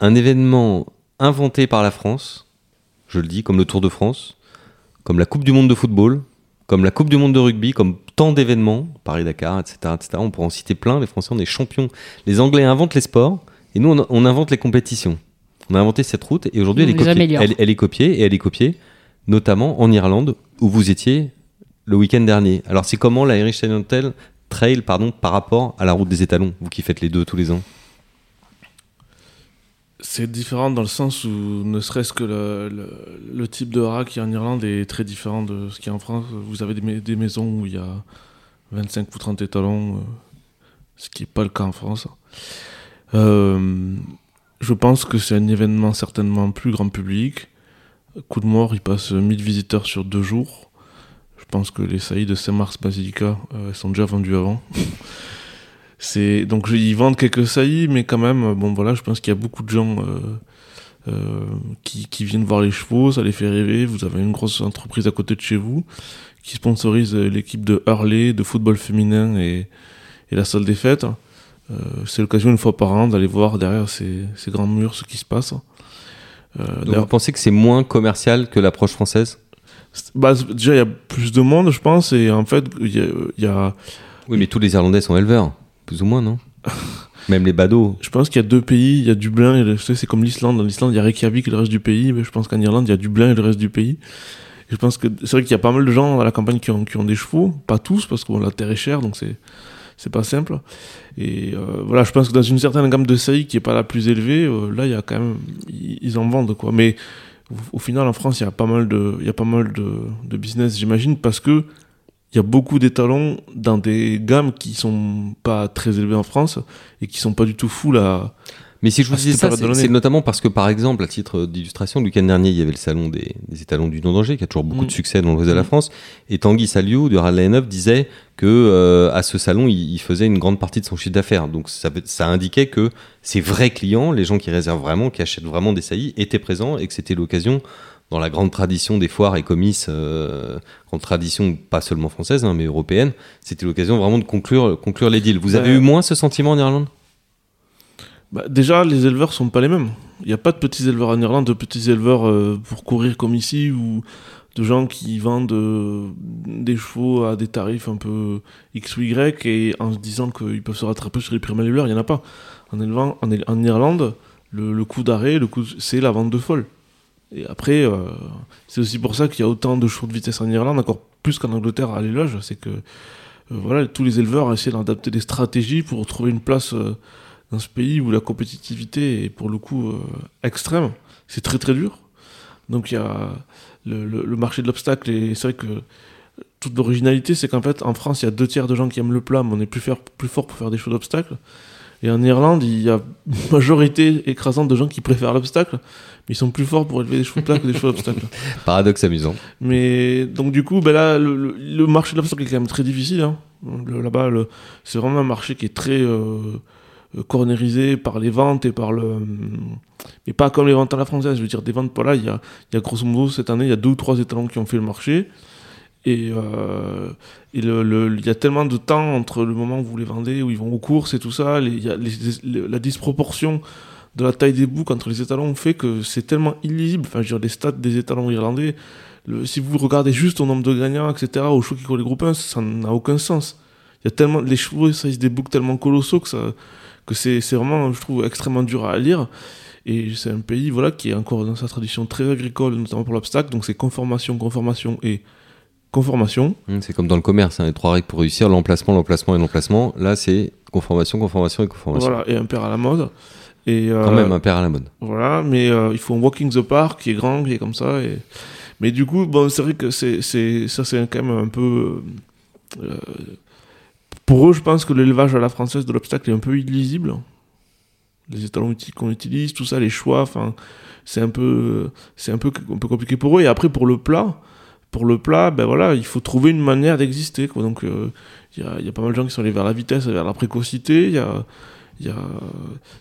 Un événement inventé par la France, je le dis, comme le Tour de France, comme la Coupe du Monde de football, comme la Coupe du Monde de rugby, comme tant d'événements, Paris-Dakar, etc., etc. On pourrait en citer plein. Les Français, on est champions. Les Anglais inventent les sports et nous, on, on invente les compétitions. On a inventé cette route et aujourd'hui, elle. Elle, elle est copiée et elle est copiée notamment en Irlande où vous étiez le week-end dernier. Alors, c'est comment la Irish Trail pardon, par rapport à la route des étalons, vous qui faites les deux tous les ans? C'est différent dans le sens où, ne serait-ce que le, type de haras qui en Irlande est très différent de ce qu'il y a en France. Vous avez des, mais- des maisons où il y a 25 ou 30 étalons, euh, ce qui n'est pas le cas en France. Euh, je pense que c'est un événement certainement plus grand public. Coup de mort, il passe 1000 visiteurs sur deux jours. Je pense que les saillies de Saint-Mars-Basilica euh, elles sont déjà vendues avant. C'est donc ils vendent quelques saillies, mais quand même, bon voilà, je pense qu'il y a beaucoup de gens euh, euh, qui, qui viennent voir les chevaux, ça les fait rêver. Vous avez une grosse entreprise à côté de chez vous qui sponsorise euh, l'équipe de Hurley, de football féminin et, et la salle des fêtes. Euh, c'est l'occasion une fois par an d'aller voir derrière ces, ces grands murs ce qui se passe. Euh, Donc vous pensez que c'est moins commercial que l'approche française? Bah, déjà, il y a plus de monde, je pense, et en fait, il y y a- Oui, mais tous les Irlandais sont éleveurs, plus ou moins, non Même les badauds. je pense qu'il y a deux pays, il y a Dublin, et c'est comme l'Islande. Dans l'Islande, il y a Reykjavik et le reste du pays, mais je pense qu'en Irlande, il y a Dublin et le reste du pays. Je pense que c'est vrai qu'il y a pas mal de gens à la campagne qui ont, des chevaux, pas tous, parce que la terre est chère, donc c'est pas simple. Et euh, voilà, je pense que dans une certaine gamme de saillies qui est pas la plus élevée, euh, là, il y a quand même, ils, en vendent quoi. Mais au, au final, en France, il y a pas mal de, il y a pas mal de, de business, j'imagine, parce que il y a beaucoup d'étalons dans des gammes qui sont pas très élevées en France et qui sont pas du tout full à. Mais si je vous disais ça, c'est notamment parce que, par exemple, à titre d'illustration, le week-end dernier, il y avait le salon des, des étalons du non-danger, qui a toujours beaucoup Mm. de succès dans l'ouest de la Mm. France. Et Tanguy Saliou de Radley 9 disait que euh, à ce salon, il, il faisait une grande partie de son chiffre d'affaires. Donc ça, ça indiquait que ses vrais clients, les gens qui réservent vraiment, qui achètent vraiment des saillies, étaient présents et que c'était l'occasion, dans la grande tradition des foires et comices, euh, grande tradition pas seulement française, hein, mais européenne, c'était l'occasion vraiment de conclure, conclure les deals. Vous avez eu moins ce sentiment en Irlande? Bah, déjà, les éleveurs sont pas les mêmes. Il n'y a pas de petits éleveurs en Irlande, de petits éleveurs euh, pour courir comme ici, ou de gens qui vendent euh, des chevaux à des tarifs un peu X ou Y, et en se disant qu'ils peuvent se rattraper sur les prix mal éleveurs, il n'y en a pas. En, élevant, en, en Irlande, le, le coût d'arrêt, le coût, c'est la vente de folle. Et après, euh, c'est aussi pour ça qu'il y a autant de chevaux de vitesse en Irlande, encore plus qu'en Angleterre à l'élevage, c'est que euh, voilà, tous les éleveurs essaient d'adapter des stratégies pour trouver une place euh, dans ce pays où la compétitivité est pour le coup extrême. C'est très très dur. Donc il y a le, marché de l'obstacle et c'est vrai que toute l'originalité c'est qu'en fait en France il y a deux tiers de gens qui aiment le plat mais on est plus, fort pour faire des choses d'obstacle. Et en Irlande il y a une majorité écrasante de gens qui préfèrent l'obstacle mais ils sont plus forts pour élever des chevaux de plat que des chevaux d'obstacle. Paradoxe amusant. Mais donc du coup, ben là, le, le- le marché de l'obstacle est quand même très difficile. Hein. Là-bas, c'est vraiment un marché qui est très euh, euh, cornérisé par les ventes et par le... Mais pas comme les ventes à la française, je veux dire, des ventes pas là. Il y a, il y a grosso modo, cette année, il y a deux ou trois étalons qui ont fait le marché. Et, euh, et le- le- il y a tellement de temps entre le moment où vous les vendez, où ils vont aux courses et tout ça, les- il y a la disproportion de la taille des boucs entre les étalons fait que c'est tellement illisible. Enfin, je veux dire, les stats des étalons irlandais, si vous regardez juste au nombre de gagnants, etc., aux chevaux qui courent les groupes 1, ça n'a aucun sens. Il y a tellement, les chevaux, ça, ils se des tellement colossaux que, ça, que c'est vraiment, je trouve, extrêmement dur à lire. Et c'est un pays, voilà, qui est encore dans sa tradition très agricole, notamment pour l'obstacle. Donc c'est conformation, conformation et conformation. Hum, C'est comme dans le commerce, hein, les trois règles pour réussir, l'emplacement, l'emplacement et l'emplacement. Là, c'est conformation, conformation et conformation. Voilà, et un père à la mode. Et, euh, Quand même un père à la mode. Voilà, mais euh, il faut un walking the park qui est grand, qui est comme ça. Et... Mais du coup, bon, c'est vrai que c'est, c'est, ça, c'est quand même un peu. euh, pour eux, je pense que l'élevage à la française de l'obstacle est un peu illisible. Les étalons qu'on utilise, tout ça, les choix, enfin, c'est un peu, c'est un peu, un peu compliqué pour eux. Et après, pour le plat, pour le plat, ben voilà, il faut trouver une manière d'exister. Quoi. Donc, euh, il y, a, y a pas mal de gens qui sont allés vers la vitesse, vers la précocité. Il y a, y a,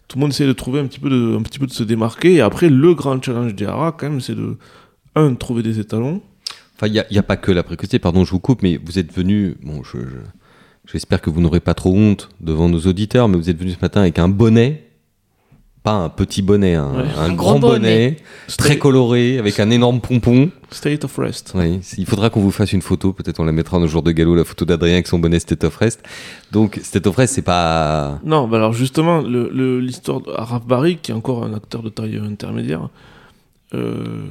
tout le monde essaie de trouver un petit peu de, un petit peu de se démarquer. Et après, le grand challenge des haras, quand même, c'est de, un, trouver des étalons. Enfin, il n'y a, pas que la précocité, pardon, je vous coupe, mais vous êtes venu. Bon, je, je- j'espère que vous n'aurez pas trop honte devant nos auditeurs, mais vous êtes venu ce matin avec un bonnet. Pas un petit bonnet, un, Ouais. un Un grand bonnet, très State, coloré, avec un énorme pompon. state of rest. Oui, il faudra qu'on vous fasse une photo, peut-être on la mettra dans le jour de galop, la photo d'Adrien avec son bonnet State of Rest. Donc, State of Rest, c'est pas. Non, bah alors justement, le- le- l'histoire de Araf Bari, qui est encore un acteur de taille intermédiaire, euh,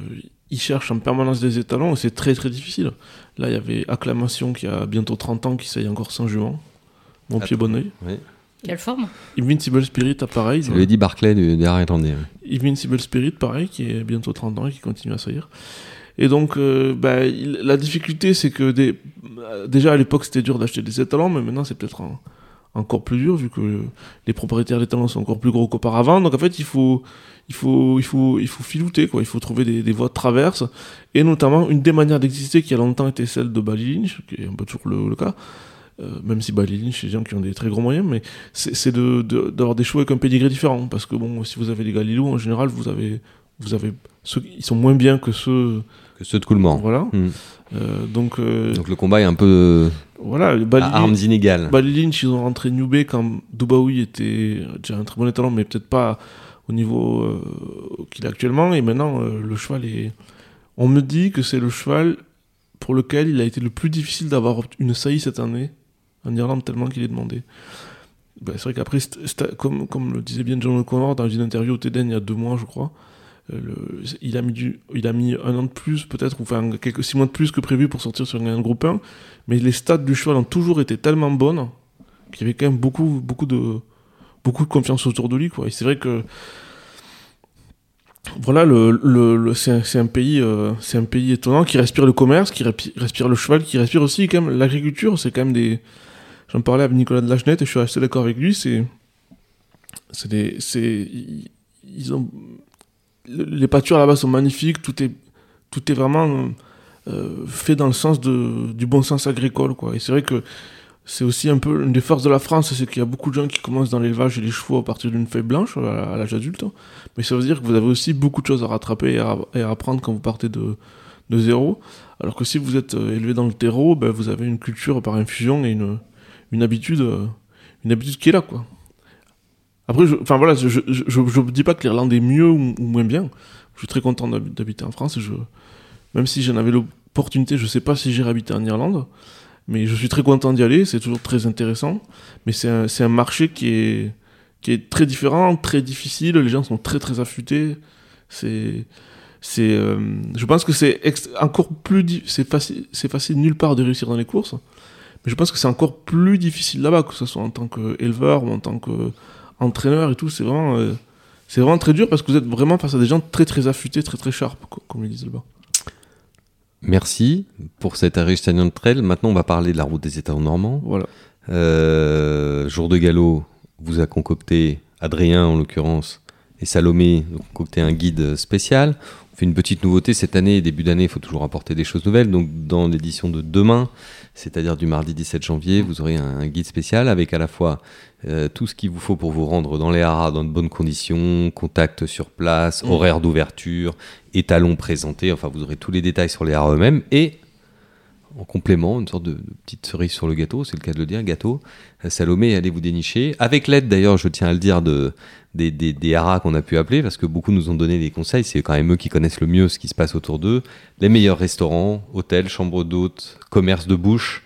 il cherche en permanence des étalons et c'est très très difficile. Là, il y avait Acclamation qui a bientôt 30 ans, qui essaye encore sans jument. Mon pied Attends. bon oeil. Oui. Quelle forme? Invincible Spirit, ah, pareil. C'est Eddie Barclay du, des irlandais. ouais. Invincible Spirit, pareil, qui est bientôt 30 ans et qui continue à saillir. Et donc, euh, bah, il- la difficulté, c'est que des, déjà à l'époque, c'était dur d'acheter des étalons, mais maintenant, c'est peut-être en- encore plus dur, vu que les propriétaires d'étalons sont encore plus gros qu'auparavant. Donc, en fait, il faut, il faut, il faut, il faut filouter, quoi. Il faut trouver des, des voies de traverse. Et notamment, une des manières d'exister qui a longtemps été celle de Bally Lynch, qui est un peu toujours le, le cas. Euh, même si Bally Lynch, c'est des gens qui ont des très gros moyens, mais c'est c'est de- de- d'avoir des chevaux avec un pédigré différent. Parce que bon, si vous avez des Galilou, en général, vous avez, vous avez ceux, ils sont moins bien que ceux que ceux de Coolmore. Voilà. Hmm. Euh, donc, euh, Donc le combat est un peu voilà. Bah, à armes inégales. bah, les Lynch, ils ont rentré Newbay quand Dubaoui était déjà un très bon étalon, mais peut-être pas au niveau euh, qu'il a actuellement. Et maintenant, le cheval est. On me dit que c'est le cheval pour lequel il a été le plus difficile d'avoir une saillie cette année en Irlande, tellement qu'il est demandé. Bah, c'est vrai qu'après, comme, le disait bien John O'Connor dans une interview au TEDN il y a deux mois, je crois, euh, il, a mis un an de plus, peut-être, ou enfin six mois de plus que prévu pour sortir sur un groupe 1. Mais les stats du cheval ont toujours été tellement bonnes qu'il y avait quand même beaucoup, beaucoup, de, beaucoup de confiance autour de lui. Quoi. Et c'est vrai que voilà, c'est, un, pays, euh, un pays étonnant qui respire le commerce, qui respire le cheval, qui respire aussi l'agriculture. C'est quand même des. J'en parlais avec Nicolas de Lachenette et je suis assez d'accord avec lui. C'est, c'est des, c'est, ils, ont, le- les pâtures là-bas sont magnifiques. Tout est, tout est vraiment euh, fait dans le sens de, du bon sens agricole, quoi. Et c'est vrai que c'est aussi un peu une des forces de la France, c'est qu'il y a beaucoup de gens qui commencent dans l'élevage et les chevaux à partir d'une feuille blanche à, l'âge adulte. Mais ça veut dire que vous avez aussi beaucoup de choses à rattraper et à, et à apprendre quand vous partez de, de zéro. Alors que si vous êtes euh, élevé dans le terreau, ben, vous avez une culture par infusion et une, une habitude, euh, une habitude qui est là, quoi. Après, enfin voilà, je, je, je, je dis pas que l'Irlande est mieux ou, moins bien. Je suis très content d'hab- d'habiter en France. même si j'en avais l'opportunité, je sais pas si j'irai habiter en Irlande. Mais je suis très content d'y aller, c'est toujours très intéressant. Mais c'est un, un marché qui est, qui est très différent, très difficile. Les gens sont très très affûtés. C'est, c'est, euh, je pense que c'est encore plus, c'est facile, c'est facile nulle part de réussir dans les courses. Mais je pense que c'est encore plus difficile là-bas, que ce soit en tant qu'éleveur ou en tant qu'entraîneur et tout. C'est vraiment, euh, c'est vraiment très dur parce que vous êtes vraiment face à des gens très très affûtés, très très sharp, co- comme ils disent là-bas. Merci pour cet Aristotelan Trail. Maintenant, on va parler de la route des États normands. Voilà. Euh, jour de galop, vous a concocté, Adrien en l'occurrence, et Salomé, ont concocté un guide spécial. Fait une petite nouveauté cette année, début d'année, il faut toujours apporter des choses nouvelles. Donc, dans l'édition de demain, c'est-à-dire du mardi 17 janvier, vous aurez un, un guide spécial avec à la fois euh, tout ce qu'il vous faut pour vous rendre dans les haras dans de bonnes conditions, contact sur place, Mm. horaire d'ouverture, étalons présentés, enfin vous aurez tous les détails sur les haras eux-mêmes et en complément, une sorte de, de petite cerise sur le gâteau, c'est le cas de le dire, gâteau. Euh, Salomé, allez vous dénicher. Avec l'aide d'ailleurs, je tiens à le dire, de, des, des, des haras qu'on a pu appeler, parce que beaucoup nous ont donné des conseils, c'est quand même eux qui connaissent le mieux ce qui se passe autour d'eux. Les meilleurs restaurants, hôtels, chambres d'hôtes, commerce de bouche.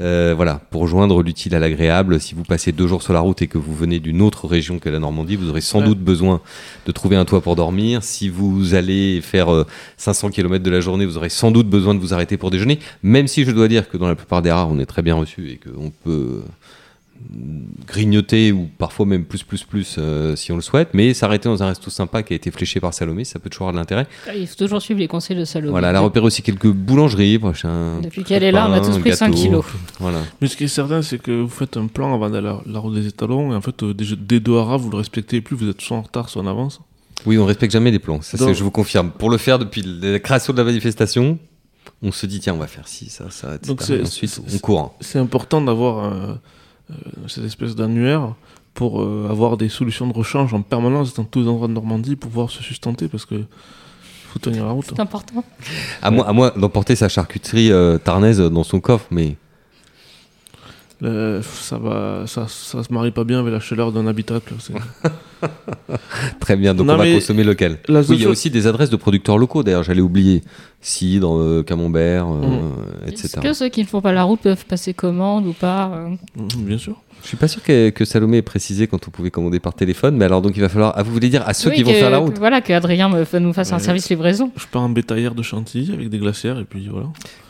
Euh, voilà, pour joindre l'utile à l'agréable, si vous passez deux jours sur la route et que vous venez d'une autre région que la Normandie, vous aurez sans Ouais. doute besoin de trouver un toit pour dormir. Si vous allez faire euh, 500 km de la journée, vous aurez sans doute besoin de vous arrêter pour déjeuner. Même si je dois dire que dans la plupart des rares, on est très bien reçu et qu'on peut euh, grignoter ou parfois même plus plus plus euh, si on le souhaite. Mais s'arrêter dans un resto sympa qui a été fléché par Salomé, ça peut toujours avoir de l'intérêt. Il faut toujours suivre les conseils de Salomé. Voilà, elle a repéré aussi quelques boulangeries. prochain Depuis qu'elle est là, on a tous pris 5 kilos. Voilà. Mais ce qui est certain, c'est que vous faites un plan avant d'aller à la, route des étalons, et en fait, euh, dès, haras, vous le respectez plus, vous êtes soit en retard, soit en avance. Oui, on respecte jamais les plans. Ça, c'est- Donc- je vous confirme. Pour le faire depuis la création de la manifestation, on se dit tiens, on va faire ci, ça, ça, etc. Donc ensuite, c'est- on court. hein. C'est important d'avoir euh, cette espèce d'annuaire pour euh, avoir des solutions de rechange en permanence dans tous les endroits de Normandie pour pouvoir se sustenter, parce que faut tenir la route. C'est important. À moi, à moi d'emporter sa charcuterie euh, tarnaise dans son coffre, mais Euh, ça va, ça, ça se marie pas bien avec la chaleur d'un habitacle. très bien. Donc Non, on va consommer local. Oui, il y a aussi des adresses de producteurs locaux. D'ailleurs, j'allais oublier cidre, euh, camembert, euh, Mm. Est-ce etc. que ceux qui ne font pas la route peuvent passer commande ou pas euh Mhm, Bien sûr. Je suis pas sûr que, que Salomé ait précisé quand on pouvait commander par téléphone, mais alors donc il va falloir. Ah, vous voulez dire à ceux Oui, qui vont faire la route? Voilà, que Adrien me, nous fasse un service livraison. Je pars en bétaillère de Chantilly avec des glacières, et puis voilà.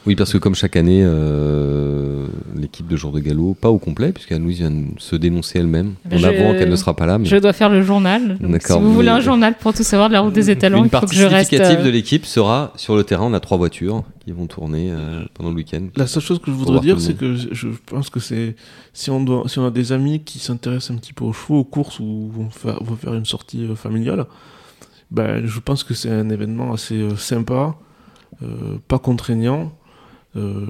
Oui, parce que comme chaque année, euh, l'équipe de jour de galop, pas au complet, puisqu'Anne-Louise vient de se dénoncer elle-même, en avant qu'elle ne sera pas là. Mais Je dois faire le journal. Donc, si vous voulez un journal pour tout savoir de la route des étalons, une il faut partie que je reste. significative euh, de l'équipe sera sur le terrain. On a trois voitures qui vont tourner euh, pendant le week-end. La seule chose que je voudrais dire, le c'est que je, je pense que c'est si on doit, si on a des amis qui s'intéressent un petit peu aux chevaux, aux courses ou vont faire, vont faire une sortie euh, familiale, ben je pense que c'est un événement assez euh, sympa, euh, pas contraignant, euh,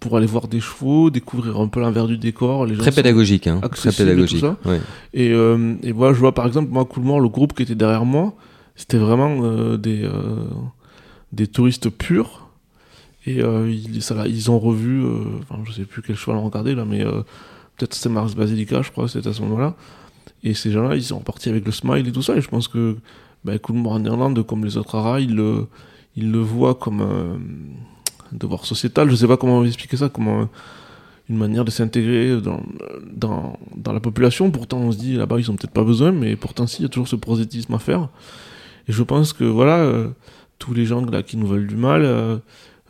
pour aller voir des chevaux, découvrir un peu l'envers du décor. Les gens Très pédagogique, hein. Très accessible et pédagogique. tout ouais. Et, euh, et voilà, je vois par exemple, moi, Coolmore, le groupe qui était derrière moi, c'était vraiment euh, des, euh, des touristes purs. Et ils, ça, ils ont revu, enfin, je sais plus quel choix on regardé là, mais peut-être c'était Mars Basilica, je crois, c'était à ce moment-là. Et ces gens-là, ils sont repartis avec le smile et tout ça. Et je pense que bah, Coolmore en Irlande, comme les autres haras, ils le, ils le voient comme devoir sociétal. Je sais pas comment expliquer ça, comme un- une manière de s'intégrer dans, dans, dans la population. Pourtant, on se dit là-bas, ils ont peut-être pas besoin, mais pourtant, si, il y a toujours ce prosélytisme à faire. Et je pense que voilà, euh, tous les gens là qui nous veulent du mal, euh,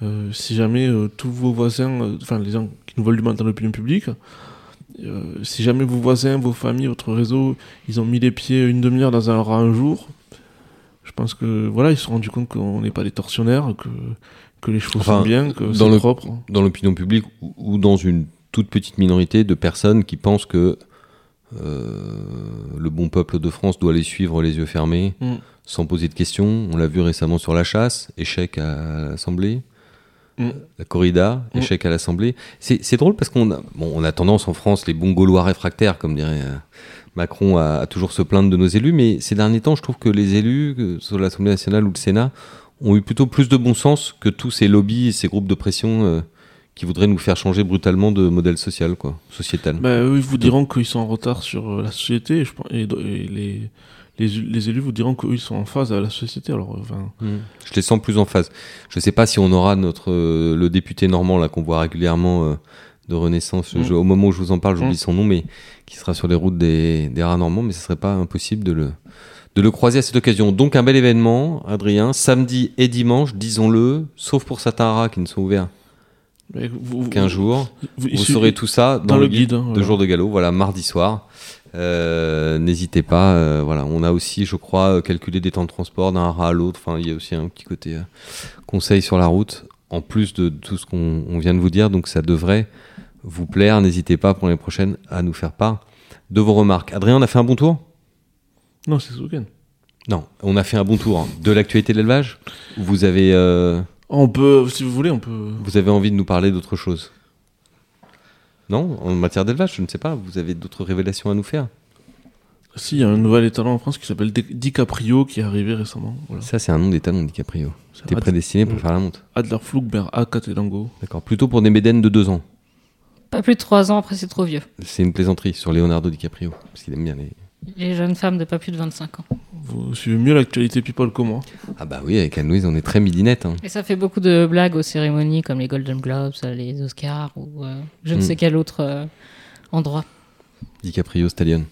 euh, si jamais euh, tous vos voisins, euh, enfin les gens qui nous veulent du mal dans l'opinion publique, euh, si jamais vos voisins, vos familles, votre réseau, ils ont mis les pieds une demi-heure dans un rat un jour, je pense que voilà, ils se sont rendus compte qu'on n'est pas des tortionnaires, que, que les chevaux Enfin, sont bien, que dans le- propre. dans l'opinion publique ou, ou dans une toute petite minorité de personnes qui pensent que euh, le bon peuple de France doit les suivre les yeux fermés, Mm. sans poser de questions. On l'a vu récemment sur la chasse, échec à l'Assemblée. Mm. La corrida, Mm. échec à l'Assemblée. C'est c'est drôle parce qu'on a, bon, on a tendance en France, les bons Gaulois réfractaires, comme dirait euh, Macron, à, à toujours se plaindre de nos élus. Mais ces derniers temps, je trouve que les élus, que ce soit l'Assemblée nationale ou le Sénat, ont eu plutôt plus de bon sens que tous ces lobbies et ces groupes de pression euh, qui voudraient nous faire changer brutalement de modèle social, quoi, sociétal. Bah, eux, ils vous diront qu'ils sont en retard sur euh, la société, et, je pense- et, et les, les, les élus vous diront qu'eux, ils sont en phase avec la société. Alors, euh, enfin, Je les sens plus en phase. Je sais pas si on aura notre euh, le député normand là qu'on voit régulièrement euh, de Renaissance. Mm. Je- au moment où je vous en parle, j'oublie Mm. son nom, mais qui sera sur les routes des, des rats normands, mais ce serait pas impossible de le de le croiser à cette occasion. Donc un bel événement, Adrien, samedi et dimanche, disons-le, sauf pour certains rats qui ne sont ouverts qu'un jour. vous, Vous saurez tout ça dans, dans le guide, guide, hein, de jour de galop, voilà, mardi soir. Euh, N'hésitez pas, euh, voilà, on a aussi, je crois, euh, calculé des temps de transport d'un rat à l'autre. Enfin, il y a aussi un petit côté euh, conseil sur la route, en plus de tout ce qu'on on vient de vous dire. Donc, ça devrait vous plaire. N'hésitez pas pour l'année prochaine à nous faire part de vos remarques. Adrien, on a fait un bon tour? Non, c'est ce week-end. Non, on a fait un bon tour hein, de l'actualité de l'élevage. Vous avez, euh, On peut, si vous voulez, on peut. vous avez envie de nous parler d'autre chose? Non, en matière d'élevage, je ne sais pas. Vous avez d'autres révélations à nous faire? Si, il y a un nouvel étalon en France qui s'appelle Di- DiCaprio qui est arrivé récemment. Voilà. Ça, c'est un nom d'étalon DiCaprio. T'es Ad- prédestiné pour Mm. faire la monte. Adler Flugberg à Catelango. D'accord. Plutôt pour des médènes de deux ans. Pas plus de 3 ans, après c'est trop vieux. C'est une plaisanterie sur Leonardo DiCaprio. Parce qu'il aime bien les. Les jeunes femmes de pas plus de 25 ans. Vous suivez mieux l'actualité people que moi. Ah bah oui, avec Anne-Louise, on est très midinette. Hein. Et ça fait beaucoup de blagues aux cérémonies comme les Golden Globes, les Oscars ou euh, je ne Mm. sais quel autre euh, endroit. DiCaprio Stallion.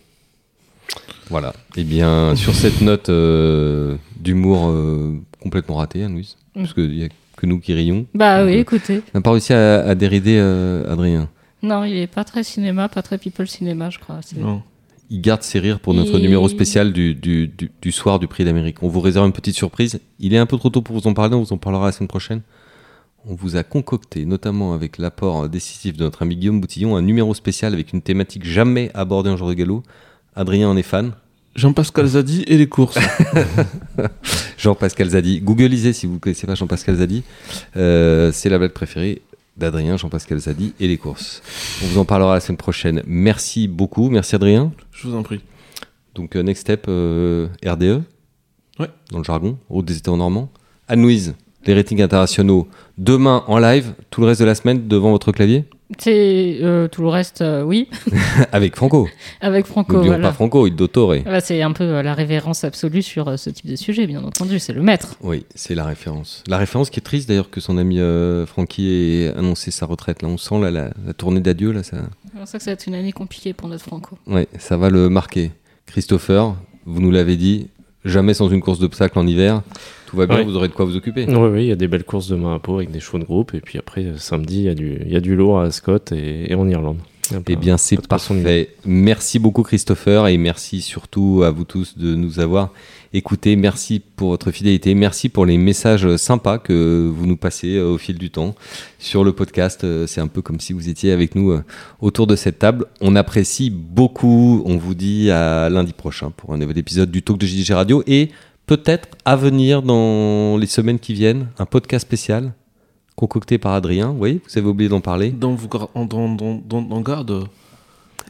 Voilà. Eh bien, sur cette note euh, d'humour euh, complètement ratée, Anne-Louise. Mm. Parce qu'il n'y a que nous qui rions. Bah Donc, oui, écoutez. On n'a pas réussi à, à dérider euh, Adrien. Non, il est pas très cinéma, pas très people cinéma, je crois. Non. Il garde ses rires pour notre numéro spécial du, du, du, du soir du prix d'Amérique. On vous réserve une petite surprise. Il est un peu trop tôt pour vous en parler, on vous en parlera la semaine prochaine. On vous a concocté, notamment avec l'apport décisif de notre ami Guillaume Boutillon, un numéro spécial avec une thématique jamais abordée en jour de galop. Adrien en est fan. Jean-Pascal Zadi et les courses. Jean-Pascal Zadi. Googleisez si vous ne connaissez pas Jean-Pascal Zadi. Euh, c'est la blague préférée d'Adrien, Jean-Pascal Zadi et les courses. On vous en parlera la semaine prochaine. Merci beaucoup. Merci Adrien. Je vous en prie. Donc euh, Next Step euh, RDE. Ouais. Dans le jargon, route des États normands. Anne-Louise, les ratings internationaux, demain en live, tout le reste de la semaine devant votre clavier, C'est euh, tout le reste, euh, oui, avec Franco. avec Franco. N'oublions voilà. pas Franco, il dottore. Ah bah, c'est un peu euh, la révérence absolue sur euh, ce type de sujet, bien entendu. C'est le maître. Oui, c'est la référence. La référence qui est triste d'ailleurs que son ami Francky ait annoncé sa retraite. Là, on sent là, la, la tournée d'adieu. Là, ça, que ça va être une année compliquée pour notre Franco. ouais, ça va le marquer. Christopher, vous nous l'avez dit, jamais sans une course d'obstacles en hiver. Tout va bien, Ouais. vous aurez de quoi vous occuper. Oui, oui, il y a des belles courses demain à Pau avec des chevaux de groupe. Et puis après, euh, samedi, il y, a du- il y a du lourd à Ascot et, et en Irlande. Eh bien, c'est parfait. Merci beaucoup, Christopher, et merci surtout à vous tous de nous avoir écoutés. Merci pour votre fidélité. Merci pour les messages sympas que vous nous passez euh, au fil du temps sur le podcast. Euh, C'est un peu comme si vous étiez avec nous autour de cette table. On apprécie beaucoup. On vous dit à lundi prochain pour un nouvel épisode du Talk de JDG Radio et peut-être à venir dans les semaines qui viennent, un podcast spécial concocté par Adrien. Vous vous avez oublié d'en parler. Donc, ah, vous, garde.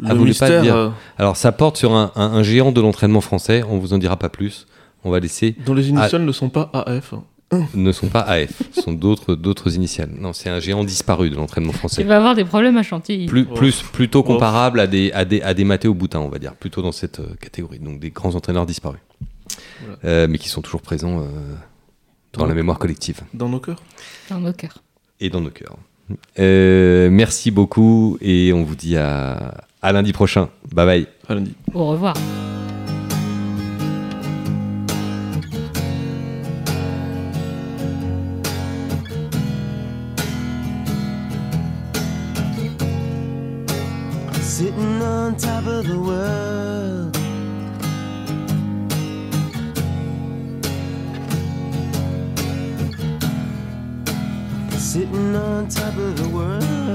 Le ah, Alors, ça porte sur un, géant de l'entraînement français. On vous en dira pas plus. On va laisser. Dont les initiales ne sont pas AF. Ne sont pas AF. Ce sont d'autres d'autres initiales. Non, c'est un géant disparu de l'entraînement français. Il va avoir des problèmes à Chantilly. Plus, oh. plus plutôt oh. comparable à des à des à des Boutin, on va dire, plutôt dans cette euh, catégorie. Donc des grands entraîneurs disparus. Euh, mais qui sont toujours présents euh, dans, la mémoire collective. Dans nos cœurs? Dans nos cœurs. Et dans nos cœurs. Euh, merci beaucoup et on vous dit à, à lundi prochain. Bye bye. À lundi. Au revoir. Sitting on top of the world. sitting on top of the world.